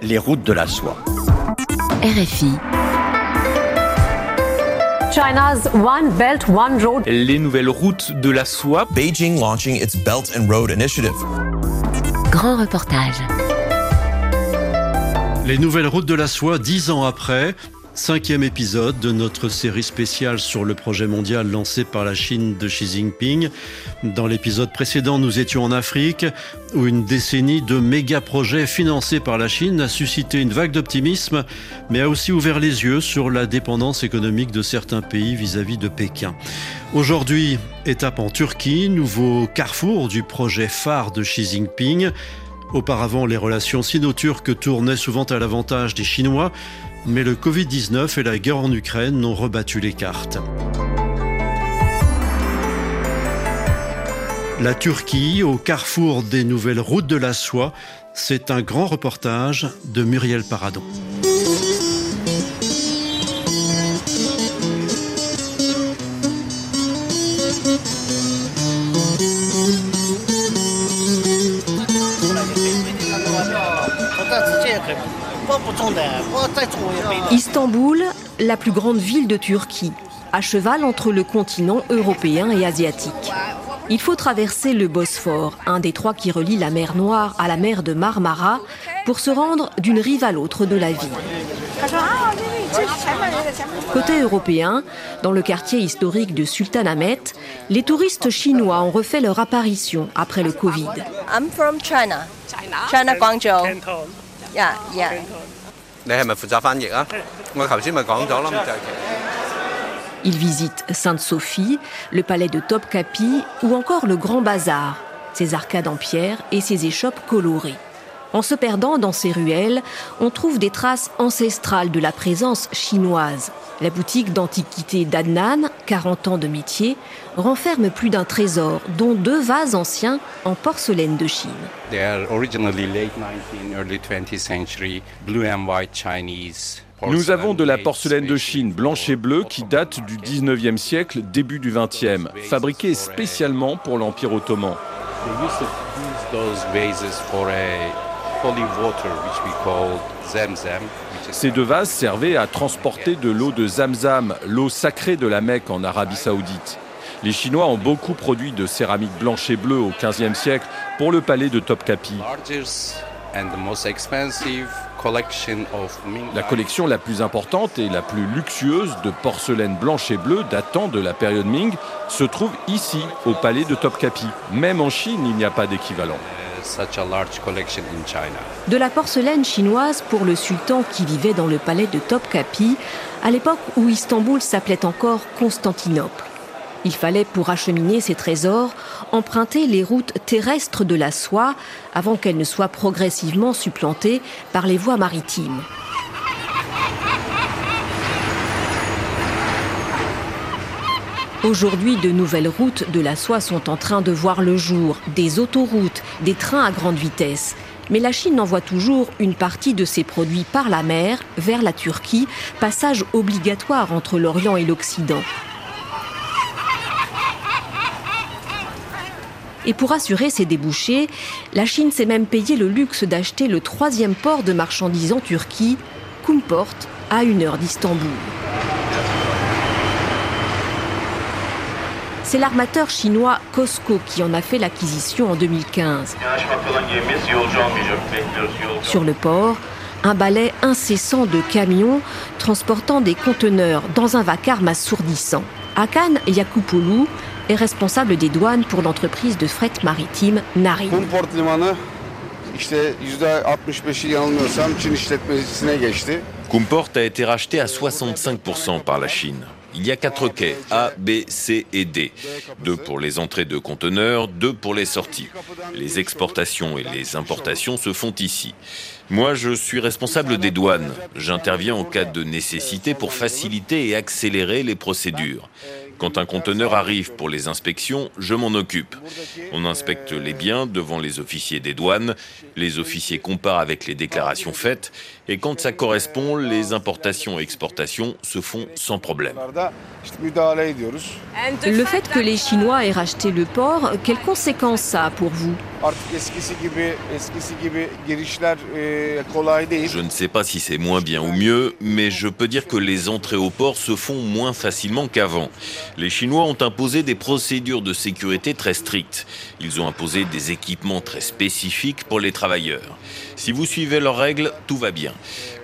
Les routes de la soie. RFI. China's One Belt One Road. Les nouvelles routes de la soie. Beijing launching its Belt and Road Initiative. Grand reportage. Les nouvelles routes de la soie, dix ans après, Cinquième épisode de notre série spéciale sur le projet mondial lancé par la Chine de Xi Jinping. Dans l'épisode précédent, nous étions en Afrique, où une décennie de méga-projets financés par la Chine a suscité une vague d'optimisme, mais a aussi ouvert les yeux sur la dépendance économique de certains pays vis-à-vis de Pékin. Aujourd'hui, étape en Turquie, nouveau carrefour du projet phare de Xi Jinping. Auparavant, les relations sino-turques tournaient souvent à l'avantage des Chinois, mais le Covid-19 et la guerre en Ukraine ont rebattu les cartes. La Turquie, au carrefour des nouvelles routes de la soie, c'est un grand reportage de Muriel Paradon. Istanbul, la plus grande ville de Turquie, à cheval entre le continent européen et asiatique. Il faut traverser le Bosphore, un des trois qui relie la mer Noire à la mer de Marmara, pour se rendre d'une rive à l'autre de la ville. Côté européen, dans le quartier historique de Sultanahmet, les touristes chinois ont refait leur apparition après le Covid. I'm from China. Ils visitent Sainte-Sophie, le palais de Topkapi ou encore le Grand Bazar, ses arcades en pierre et ses échoppes colorées. En se perdant dans ces ruelles, on trouve des traces ancestrales de la présence chinoise. La boutique d'antiquité d'Adnan, 40 ans de métier, renferme plus d'un trésor, dont deux vases anciens en porcelaine de Chine. Nous avons de la porcelaine de Chine blanche et bleue qui date du 19e siècle, début du 20e, fabriquée spécialement pour l'Empire ottoman. Ces deux vases servaient à transporter de l'eau de Zamzam, l'eau sacrée de la Mecque en Arabie saoudite. Les Chinois ont beaucoup produit de céramique blanche et bleue au XVe siècle pour le palais de Topkapi. La collection la plus importante et la plus luxueuse de porcelaine blanche et bleue datant de la période Ming se trouve ici, au palais de Topkapi. Même en Chine, il n'y a pas d'équivalent. De la porcelaine chinoise pour le sultan qui vivait dans le palais de Topkapi, à l'époque où Istanbul s'appelait encore Constantinople. Il fallait, pour acheminer ces trésors, emprunter les routes terrestres de la soie avant qu'elles ne soient progressivement supplantées par les voies maritimes. Aujourd'hui, de nouvelles routes de la soie sont en train de voir le jour, des autoroutes, des trains à grande vitesse. Mais la Chine envoie toujours une partie de ses produits par la mer vers la Turquie, passage obligatoire entre l'Orient et l'Occident. Et pour assurer ses débouchés, la Chine s'est même payé le luxe d'acheter le troisième port de marchandises en Turquie, Kumport, à une heure d'Istanbul. C'est l'armateur chinois Costco qui en a fait l'acquisition en 2015. Sur le port, un balai incessant de camions transportant des conteneurs dans un vacarme assourdissant. Akan Yakupoulou est responsable des douanes pour l'entreprise de fret maritime Nari. Kumport a été racheté à 65% par la Chine. Il y a quatre quais, A, B, C et D. Deux pour les entrées de conteneurs, deux pour les sorties. Les exportations et les importations se font ici. Moi, je suis responsable des douanes. J'interviens en cas de nécessité pour faciliter et accélérer les procédures. Quand un conteneur arrive pour les inspections, je m'en occupe. On inspecte les biens devant les officiers des douanes, les officiers comparent avec les déclarations faites, et quand ça correspond, les importations et exportations se font sans problème. Le fait que les Chinois aient racheté le port, quelles conséquences ça a pour vous? Je ne sais pas si c'est moins bien ou mieux, mais je peux dire que les entrées au port se font moins facilement qu'avant. Les Chinois ont imposé des procédures de sécurité très strictes. Ils ont imposé des équipements très spécifiques pour les travailleurs. Si vous suivez leurs règles, tout va bien.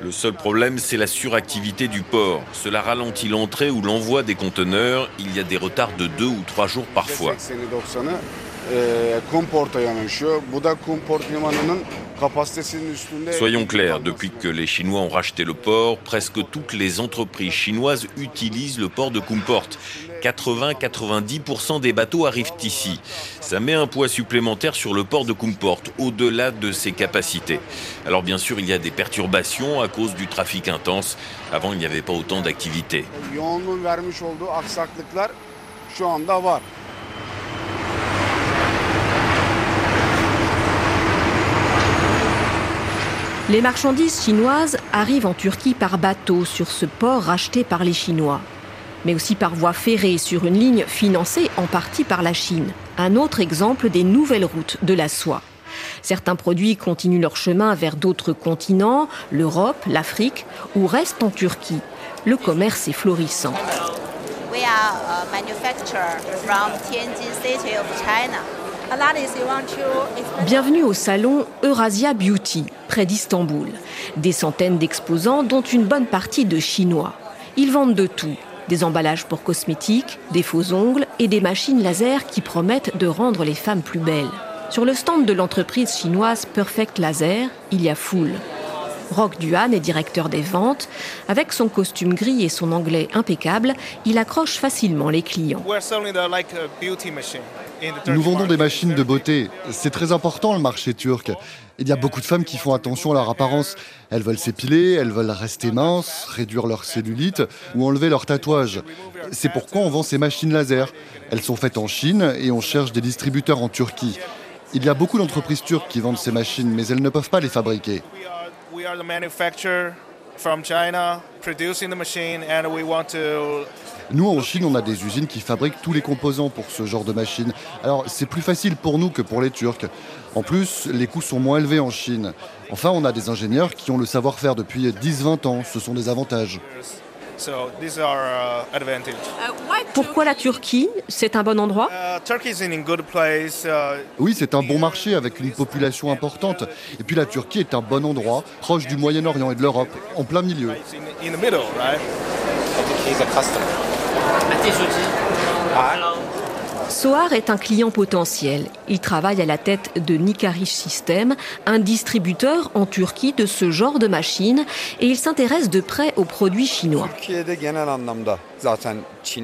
Le seul problème, c'est la suractivité du port. Cela ralentit l'entrée ou l'envoi des conteneurs. Il y a des retards de deux ou trois jours parfois. Soyons clairs, depuis que les Chinois ont racheté le port, presque toutes les entreprises chinoises utilisent le port de Kumport. 80-90% des bateaux arrivent ici. Ça met un poids supplémentaire sur le port de Kumport, au-delà de ses capacités. Alors bien sûr, il y a des perturbations à cause du trafic intense. Avant, il n'y avait pas autant d'activité. Les marchandises chinoises arrivent en Turquie par bateau sur ce port racheté par les Chinois, mais aussi par voie ferrée sur une ligne financée en partie par la Chine. Un autre exemple des nouvelles routes de la soie. Certains produits continuent leur chemin vers d'autres continents, l'Europe, l'Afrique, ou restent en Turquie. Le commerce est florissant. Are Bienvenue au salon Eurasia Beauty, près d'Istanbul. Des centaines d'exposants, dont une bonne partie de Chinois. Ils vendent de tout. Des emballages pour cosmétiques, des faux ongles et des machines laser qui promettent de rendre les femmes plus belles. Sur le stand de l'entreprise chinoise Perfect Laser, il y a foule. Rock Duhan est directeur des ventes. Avec son costume gris et son anglais impeccable, il accroche facilement les clients. Nous vendons des machines de beauté. C'est très important le marché turc. Il y a beaucoup de femmes qui font attention à leur apparence. Elles veulent s'épiler, elles veulent rester minces, réduire leur cellulite ou enlever leurs tatouages. C'est pourquoi on vend ces machines laser. Elles sont faites en Chine et on cherche des distributeurs en Turquie. Il y a beaucoup d'entreprises turques qui vendent ces machines, mais elles ne peuvent pas les fabriquer. Nous, en Chine, on a des usines qui fabriquent tous les composants pour ce genre de machines. Alors, c'est plus facile pour nous que pour les Turcs. En plus, les coûts sont moins élevés en Chine. Enfin, on a des ingénieurs qui ont le savoir-faire depuis 10-20 ans. Ce sont des avantages. Pourquoi la Turquie? C'est un bon endroit? Oui, c'est un bon marché avec une population importante. Et puis la Turquie est un bon endroit, proche du Moyen-Orient et de l'Europe, en plein milieu. Soar est un client potentiel. Il travaille à la tête de Nikarish System, un distributeur en Turquie de ce genre de machines, et il s'intéresse de près aux produits chinois.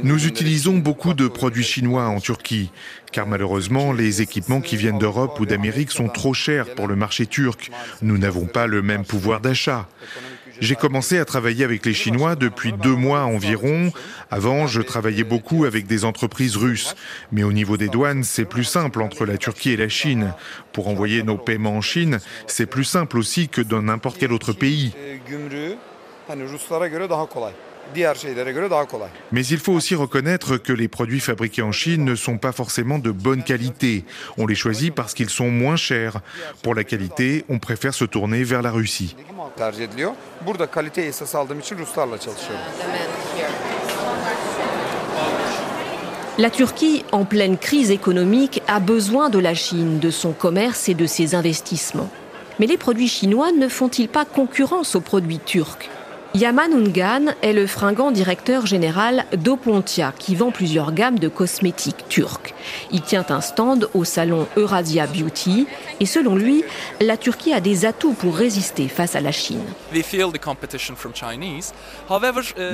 Nous utilisons beaucoup de produits chinois en Turquie, car malheureusement, les équipements qui viennent d'Europe ou d'Amérique sont trop chers pour le marché turc. Nous n'avons pas le même pouvoir d'achat. J'ai commencé à travailler avec les Chinois depuis deux mois environ. Avant, je travaillais beaucoup avec des entreprises russes. Mais au niveau des douanes, c'est plus simple entre la Turquie et la Chine. Pour envoyer nos paiements en Chine, c'est plus simple aussi que dans n'importe quel autre pays. Mais il faut aussi reconnaître que les produits fabriqués en Chine ne sont pas forcément de bonne qualité. On les choisit parce qu'ils sont moins chers. Pour la qualité, on préfère se tourner vers la Russie. La Turquie, en pleine crise économique, a besoin de la Chine, de son commerce et de ses investissements. Mais les produits chinois ne font-ils pas concurrence aux produits turcs? Yaman Ungan est le fringant directeur général d'Opontia, qui vend plusieurs gammes de cosmétiques turcs. Il tient un stand au salon Eurasia Beauty et selon lui, la Turquie a des atouts pour résister face à la Chine.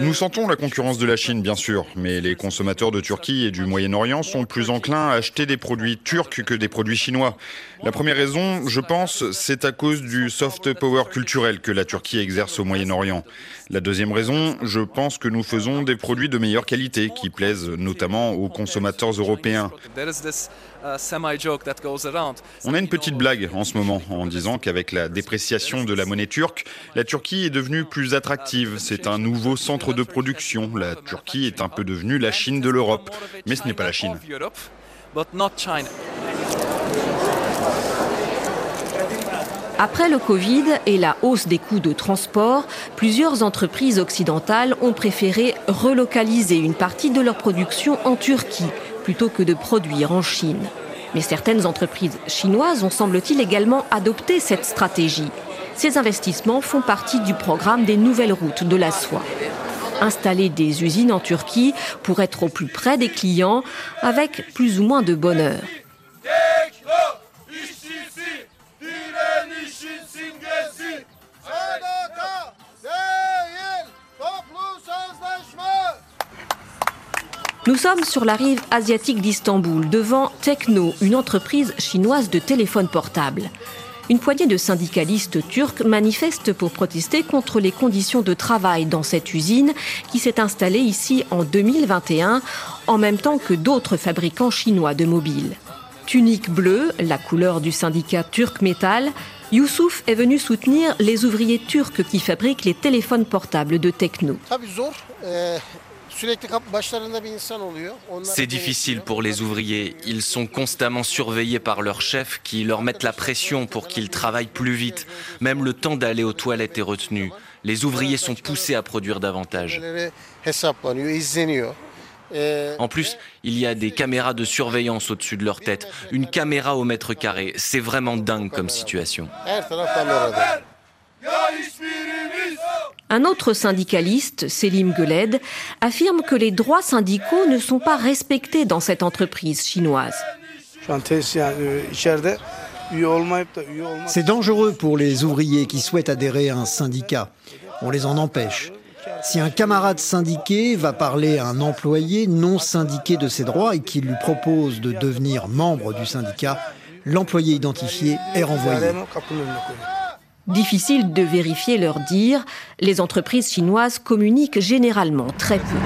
Nous sentons la concurrence de la Chine, bien sûr, mais les consommateurs de Turquie et du Moyen-Orient sont plus enclins à acheter des produits turcs que des produits chinois. La première raison, je pense, c'est à cause du soft power culturel que la Turquie exerce au Moyen-Orient. La deuxième raison, je pense que nous faisons des produits de meilleure qualité qui plaisent notamment aux consommateurs européens. On a une petite blague en ce moment en disant qu'avec la dépréciation de la monnaie turque, la Turquie est devenue plus attractive. C'est un nouveau centre de production. La Turquie est un peu devenue la Chine de l'Europe. Mais ce n'est pas la Chine. Après le Covid et la hausse des coûts de transport, plusieurs entreprises occidentales ont préféré relocaliser une partie de leur production en Turquie plutôt que de produire en Chine. Mais certaines entreprises chinoises ont, semble-t-il, également adopté cette stratégie. Ces investissements font partie du programme des nouvelles routes de la soie. Installer des usines en Turquie pour être au plus près des clients avec plus ou moins de bonheur. Nous sommes sur la rive asiatique d'Istanbul, devant Techno, une entreprise chinoise de téléphone portable. Une poignée de syndicalistes turcs manifestent pour protester contre les conditions de travail dans cette usine qui s'est installée ici en 2021, en même temps que d'autres fabricants chinois de mobiles. Tunique bleue, la couleur du syndicat Turc Metal, Youssouf est venu soutenir les ouvriers turcs qui fabriquent les téléphones portables de Techno. C'est difficile pour les ouvriers. Ils sont constamment surveillés par leurs chefs qui leur mettent la pression pour qu'ils travaillent plus vite. Même le temps d'aller aux toilettes est retenu. Les ouvriers sont poussés à produire davantage. En plus, il y a des caméras de surveillance au-dessus de leur tête, une caméra au mètre carré. C'est vraiment dingue comme situation. Un autre syndicaliste, Selim Geled, affirme que les droits syndicaux ne sont pas respectés dans cette entreprise chinoise. C'est dangereux pour les ouvriers qui souhaitent adhérer à un syndicat. On les en empêche. Si un camarade syndiqué va parler à un employé non syndiqué de ses droits et qu'il lui propose de devenir membre du syndicat, l'employé identifié est renvoyé. Difficile de vérifier leur dire, les entreprises chinoises communiquent généralement très peu.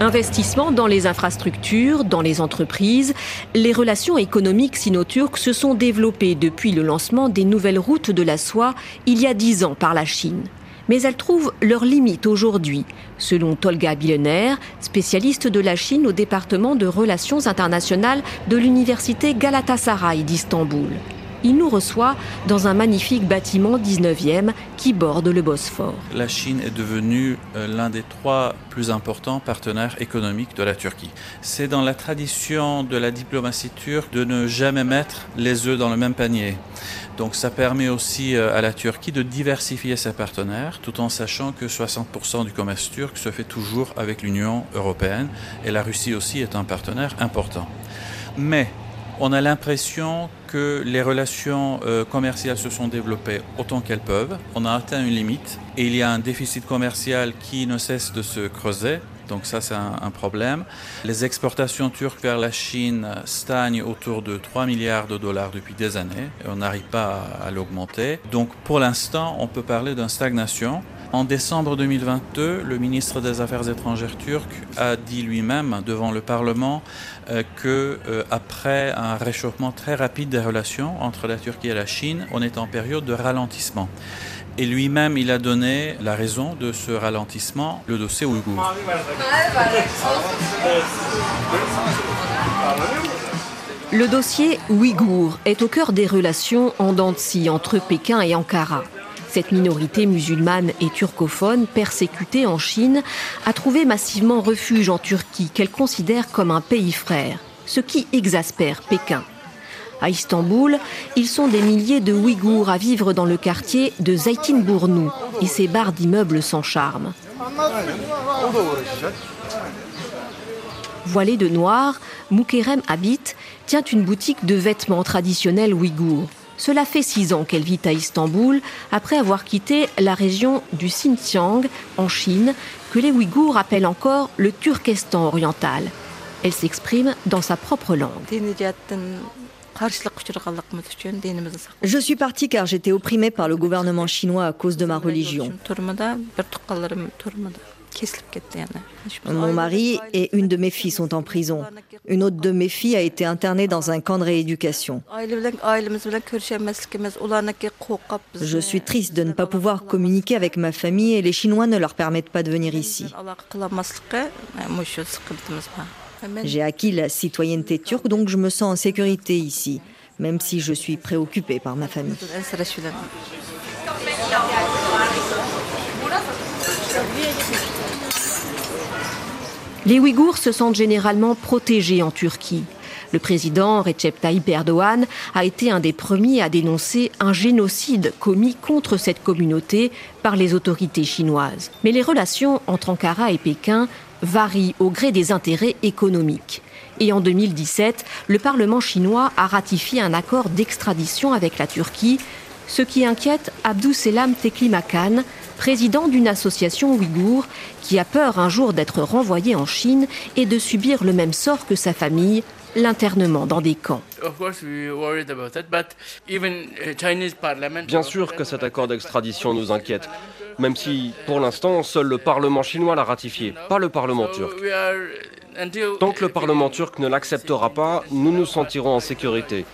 Investissement dans les infrastructures, dans les entreprises, les relations économiques sino-turques se sont développées depuis le lancement des nouvelles routes de la soie il y a dix ans par la Chine mais elles trouvent leurs limites aujourd'hui, selon Tolga Billener, spécialiste de la Chine au département de relations internationales de l'université Galatasaray d'Istanbul. Il nous reçoit dans un magnifique bâtiment 19e qui borde le Bosphore. La Chine est devenue euh, l'un des trois plus importants partenaires économiques de la Turquie. C'est dans la tradition de la diplomatie turque de ne jamais mettre les œufs dans le même panier. Donc ça permet aussi euh, à la Turquie de diversifier ses partenaires tout en sachant que 60% du commerce turc se fait toujours avec l'Union européenne et la Russie aussi est un partenaire important. Mais on a l'impression que les relations euh, commerciales se sont développées autant qu'elles peuvent. On a atteint une limite et il y a un déficit commercial qui ne cesse de se creuser. Donc ça, c'est un, problème. Les exportations turques vers la Chine stagnent autour de 3 milliards de dollars depuis des années on n'arrive pas à l'augmenter. Donc pour l'instant, on peut parler d'une stagnation. En décembre 2022, le ministre des Affaires étrangères turc a dit lui-même devant le Parlement euh, que euh, après un réchauffement très rapide des relations entre la Turquie et la Chine, on est en période de ralentissement. Et lui-même, il a donné la raison de ce ralentissement, le dossier ouïghour. Le dossier ouïghour est au cœur des relations en dents entre Pékin et Ankara. Cette minorité musulmane et turcophone, persécutée en Chine, a trouvé massivement refuge en Turquie, qu'elle considère comme un pays frère, ce qui exaspère Pékin. À Istanbul, ils sont des milliers de Ouïghours à vivre dans le quartier de Zeytinburnu et ses barres d'immeubles sans charme. Voilée de noir, Moukerem Habit tient une boutique de vêtements traditionnels ouïghours. Cela fait six ans qu'elle vit à Istanbul, après avoir quitté la région du Xinjiang, en Chine, que les Ouïghours appellent encore le Turkestan oriental. Elle s'exprime dans sa propre langue. Je suis partie car j'étais opprimée par le gouvernement chinois à cause de ma religion. Mon mari et une de mes filles sont en prison. Une autre de mes filles a été internée dans un camp de rééducation. Je suis triste de ne pas pouvoir communiquer avec ma famille et les Chinois ne leur permettent pas de venir ici. J'ai acquis la citoyenneté turque, donc je me sens en sécurité ici, même si je suis préoccupée par ma famille. Les Ouïghours se sentent généralement protégés en Turquie. Le président Recep Tayyip Erdogan a été un des premiers à dénoncer un génocide commis contre cette communauté par les autorités chinoises. Mais les relations entre Ankara et Pékin varient au gré des intérêts économiques. Et en 2017, le Parlement chinois a ratifié un accord d'extradition avec la Turquie, ce qui inquiète Abdou-Selam Teklimakan, président d'une association ouïghour, qui a peur un jour d'être renvoyé en Chine et de subir le même sort que sa famille, l'internement dans des camps. Bien sûr que cet accord d'extradition nous inquiète, même si pour l'instant seul le Parlement chinois l'a ratifié, pas le Parlement turc. Tant que le Parlement turc ne l'acceptera pas, nous nous sentirons en sécurité.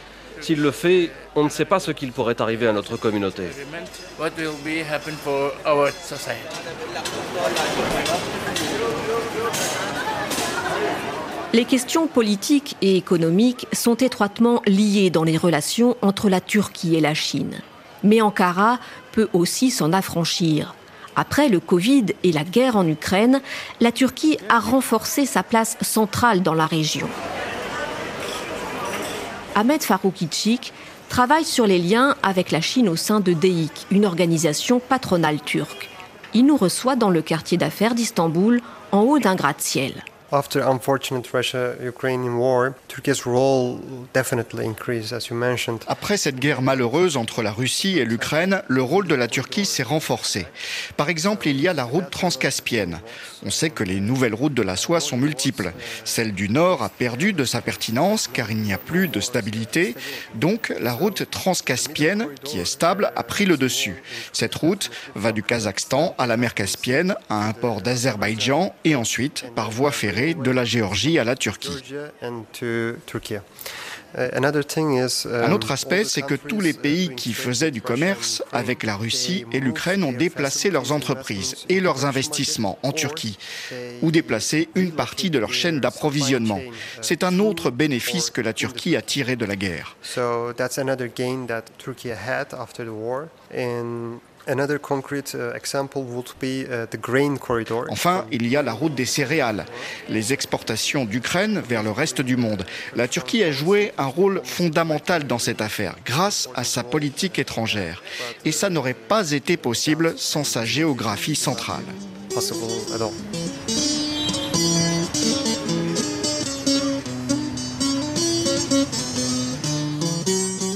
S'il le fait, on ne sait pas ce qu'il pourrait arriver à notre communauté. Les questions politiques et économiques sont étroitement liées dans les relations entre la Turquie et la Chine. Mais Ankara peut aussi s'en affranchir. Après le Covid et la guerre en Ukraine, la Turquie a renforcé sa place centrale dans la région. Ahmed Faroukitchik travaille sur les liens avec la Chine au sein de DEIC, une organisation patronale turque. Il nous reçoit dans le quartier d'affaires d'Istanbul, en haut d'un gratte-ciel. Après cette guerre malheureuse entre la Russie et l'Ukraine, le rôle de la Turquie s'est renforcé. Par exemple, il y a la route transcaspienne. On sait que les nouvelles routes de la soie sont multiples. Celle du Nord a perdu de sa pertinence car il n'y a plus de stabilité. Donc, la route transcaspienne, qui est stable, a pris le dessus. Cette route va du Kazakhstan à la mer Caspienne, à un port d'Azerbaïdjan et ensuite par voie ferrée de la Géorgie à la Turquie. Un autre aspect, c'est que tous les pays qui faisaient du commerce avec la Russie et l'Ukraine ont déplacé leurs entreprises et leurs investissements en Turquie ou déplacé une partie de leur chaîne d'approvisionnement. C'est un autre bénéfice que la Turquie a tiré de la guerre. Enfin, il y a la route des céréales, les exportations d'Ukraine vers le reste du monde. La Turquie a joué un rôle fondamental dans cette affaire grâce à sa politique étrangère. Et ça n'aurait pas été possible sans sa géographie centrale.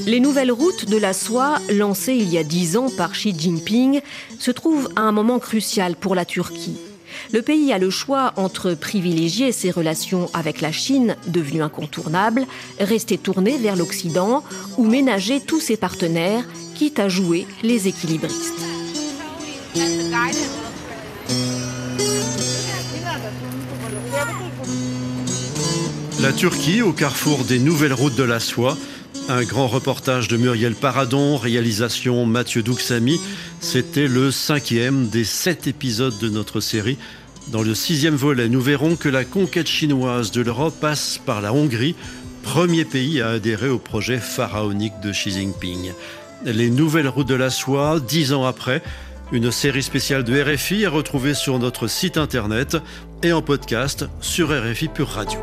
Les nouvelles routes de la soie, lancées il y a dix ans par Xi Jinping, se trouvent à un moment crucial pour la Turquie. Le pays a le choix entre privilégier ses relations avec la Chine, devenue incontournable, rester tourné vers l'Occident, ou ménager tous ses partenaires, quitte à jouer les équilibristes. La Turquie au carrefour des nouvelles routes de la soie un grand reportage de Muriel Paradon, réalisation Mathieu Douxami. C'était le cinquième des sept épisodes de notre série. Dans le sixième volet, nous verrons que la conquête chinoise de l'Europe passe par la Hongrie, premier pays à adhérer au projet pharaonique de Xi Jinping. Les nouvelles routes de la soie, dix ans après, une série spéciale de RFI à retrouver sur notre site internet et en podcast sur RFI Pure Radio.